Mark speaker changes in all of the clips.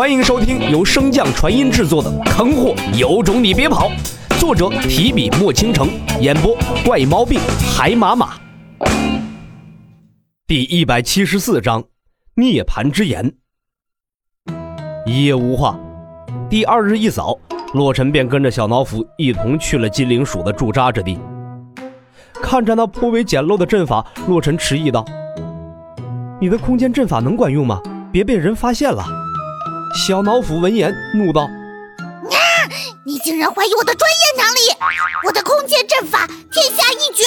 Speaker 1: 欢迎收听由升降传音制作的《坑货有种你别跑》，作者提笔墨倾城，演播怪毛病海马马。第一百七十四章涅槃之眼。一夜无话，第二日一早，洛尘便跟着小老斧一同去了金灵鼠的驻扎之地。看着那颇为简陋的阵法，洛尘迟疑道：“你的空间阵法能管用吗？别被人发现了。”小脑斧闻言怒道：“
Speaker 2: 啊！你竟然怀疑我的专业能力！我的空间阵法天下一绝，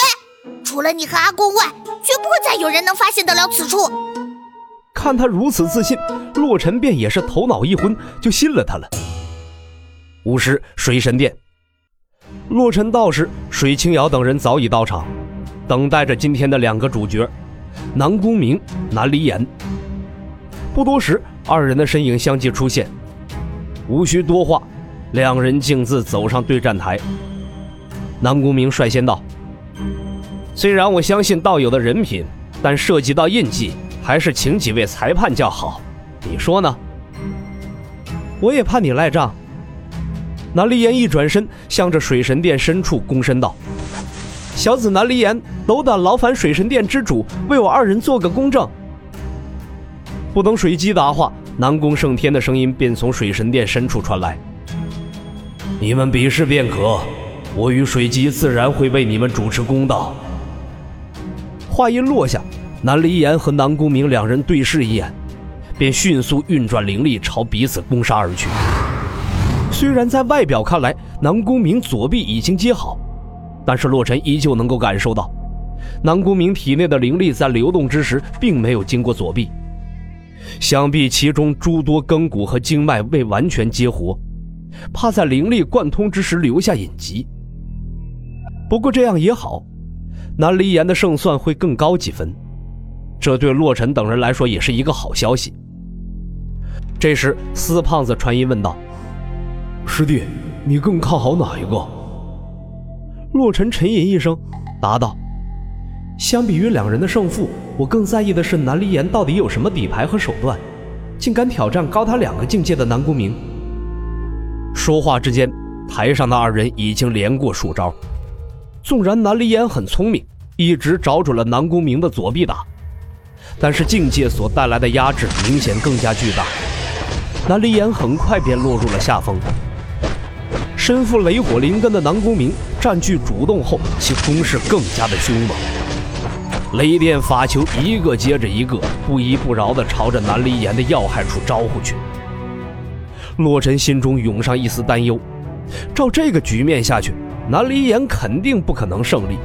Speaker 2: 除了你和阿公外，绝不会再有人能发现得了此处。”
Speaker 1: 看他如此自信，洛尘便也是头脑一昏，就信了他了。午时，水神殿，洛尘到时，水清瑶等人早已到场，等待着今天的两个主角——南宫明、南离岩。不多时。二人的身影相继出现，无需多话，两人径自走上对战台。南宫明率先道：“虽然我相信道友的人品，但涉及到印记，还是请几位裁判较好。你说呢？”我也怕你赖账。南离岩一转身，向着水神殿深处躬身道：“小子南离岩，斗胆劳烦水神殿之主为我二人做个公证。”不等水姬答话，南宫胜天的声音便从水神殿深处传来：“你们比试便可，我与水姬自然会为你们主持公道。”话音落下，南离岩和南宫明两人对视一眼，便迅速运转灵力朝彼此攻杀而去。虽然在外表看来，南宫明左臂已经接好，但是洛尘依旧能够感受到，南宫明体内的灵力在流动之时，并没有经过左臂。想必其中诸多根骨和经脉未完全激活，怕在灵力贯通之时留下隐疾。不过这样也好，南离岩的胜算会更高几分，这对洛尘等人来说也是一个好消息。这时，司胖子传音问道：“
Speaker 3: 师弟，你更看好哪一个？”
Speaker 1: 洛尘沉吟一声，答道。相比于两人的胜负，我更在意的是南离岩到底有什么底牌和手段，竟敢挑战高他两个境界的南宫明。说话之间，台上的二人已经连过数招。纵然南离岩很聪明，一直找准了南宫明的左臂打，但是境界所带来的压制明显更加巨大。南离岩很快便落入了下风。身负雷火灵根的南宫明占据主动后，其攻势更加的凶猛。雷电法球一个接着一个，不依不饶地朝着南离岩的要害处招呼去。洛尘心中涌上一丝担忧，照这个局面下去，南离岩肯定不可能胜利。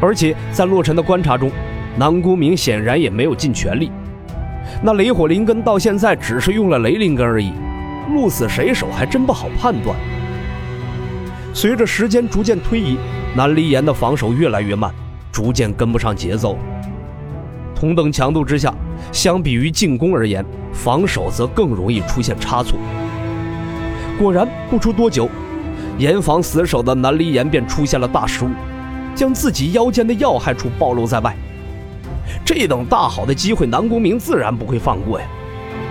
Speaker 1: 而且在洛尘的观察中，南宫明显然也没有尽全力。那雷火灵根到现在只是用了雷灵根而已，鹿死谁手还真不好判断。随着时间逐渐推移，南离岩的防守越来越慢。逐渐跟不上节奏。同等强度之下，相比于进攻而言，防守则更容易出现差错。果然，不出多久，严防死守的南离岩便出现了大失误，将自己腰间的要害处暴露在外。这等大好的机会，南宫明自然不会放过呀！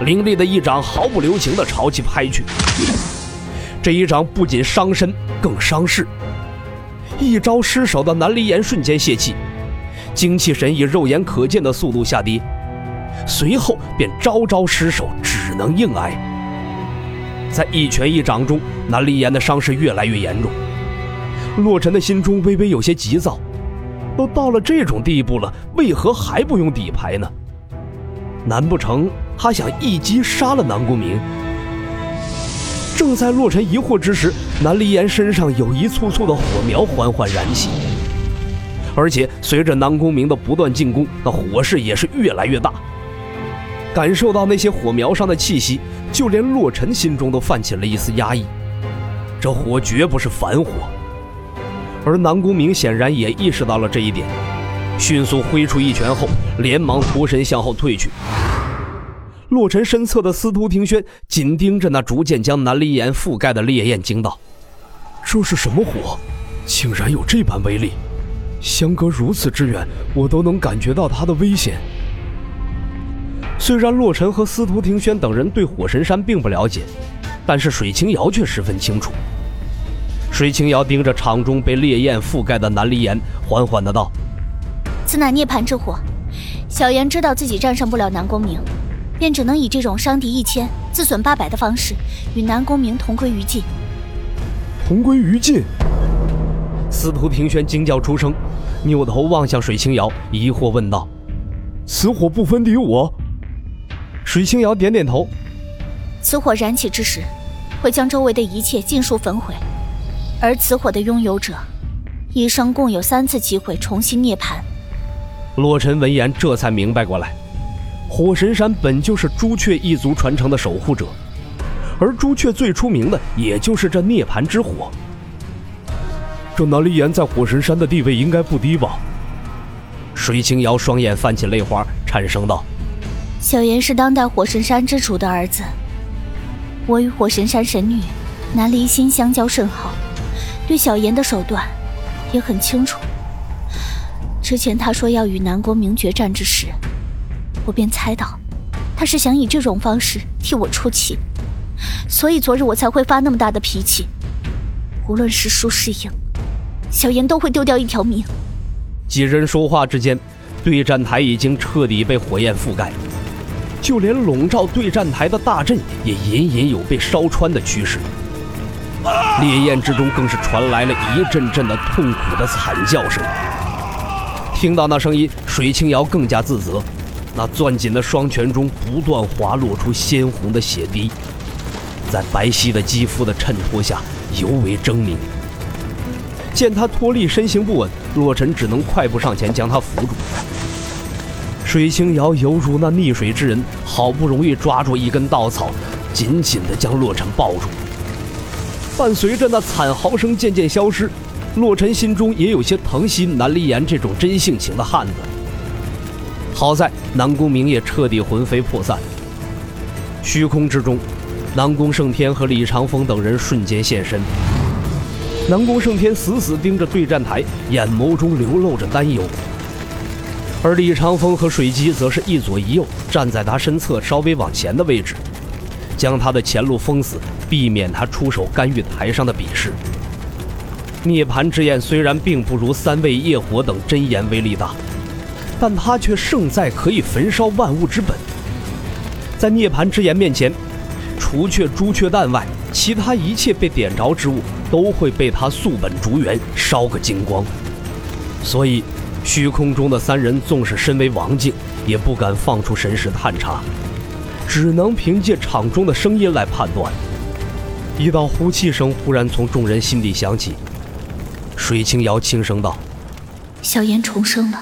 Speaker 1: 凌厉的一掌毫不留情地朝其拍去。这一掌不仅伤身，更伤势。一招失手的南离岩瞬间泄气，精气神以肉眼可见的速度下跌，随后便招招失手，只能硬挨。在一拳一掌中，南离岩的伤势越来越严重。洛尘的心中微微有些急躁，都到了这种地步了，为何还不用底牌呢？难不成他想一击杀了南宫明？正在洛尘疑惑之时，南离岩身上有一簇簇的火苗缓缓燃起，而且随着南宫明的不断进攻，那火势也是越来越大。感受到那些火苗上的气息，就连洛尘心中都泛起了一丝压抑。这火绝不是凡火，而南宫明显然也意识到了这一点，迅速挥出一拳后，连忙脱身向后退去。洛尘身侧的司徒庭轩紧盯着那逐渐将南离岩覆盖的烈焰，惊道：“
Speaker 3: 这是什么火？竟然有这般威力！相隔如此之远，我都能感觉到它的危险。”
Speaker 1: 虽然洛尘和司徒庭轩等人对火神山并不了解，但是水清瑶却十分清楚。水清瑶盯着场中被烈焰覆盖的南离岩，缓缓的道：“
Speaker 2: 此乃涅槃之火。小炎知道自己战胜不了南宫明，便只能以这种伤敌一千，自损八百的方式，与南宫明同归于尽。”
Speaker 3: 同归于尽。
Speaker 1: 司徒平轩惊叫出声，扭头望向水清瑶，疑惑问道：“
Speaker 3: 此火不分敌我？”
Speaker 1: 水清瑶点点头：“
Speaker 2: 此火燃起之时，会将周围的一切尽数焚毁。”而此火的拥有者，一生共有三次机会重新涅槃。
Speaker 1: 洛尘闻言，这才明白过来，火神山本就是朱雀一族传承的守护者，而朱雀最出名的也就是这涅槃之火。
Speaker 3: 这南离岩在火神山的地位应该不低吧？
Speaker 1: 水清瑶双眼泛起泪花，颤声道：“
Speaker 2: 小妍是当代火神山之主的儿子，我与火神山神女南离心相交甚好。”对小妍的手段也很清楚。之前他说要与南宫明决战之时，我便猜到他是想以这种方式替我出气，所以昨日我才会发那么大的脾气。无论是输是赢，小妍都会丢掉一条命。
Speaker 1: 几人说话之间，对战台已经彻底被火焰覆盖，就连笼罩对战台的大阵也隐隐有被烧穿的趋势。烈焰之中更是传来了一阵阵的痛苦的惨叫声。听到那声音，水清瑶更加自责，那攥紧的双拳中不断滑落出鲜红的血滴，在白皙的肌肤的衬托下尤为狰狞。见他脱力，身形不稳，洛尘只能快步上前将他扶住。水清瑶犹如那溺水之人，好不容易抓住一根稻草，紧紧地将洛尘抱住。伴随着那惨嚎声渐渐消失，洛尘心中也有些疼惜南离岩这种真性情的汉子。好在南宫明也彻底魂飞魄散。虚空之中，南宫胜天和李长风等人瞬间现身。南宫胜天死死盯着对战台，眼眸中流露着担忧。而李长风和水姬则是一左一右站在他身侧稍微往前的位置。将他的前路封死，避免他出手干预台上的比试。涅槃之焰虽然并不如三味业火等真言威力大，但他却胜在可以焚烧万物之本。在涅槃之炎面前，除却朱雀蛋外，其他一切被点着之物都会被他素本逐源，烧个精光。所以，虚空中的三人纵使身为王境，也不敢放出神识探查。只能凭借场中的声音来判断。一道呼气声忽然从众人心底响起，水清瑶轻声道：“
Speaker 2: 小妍重生了。”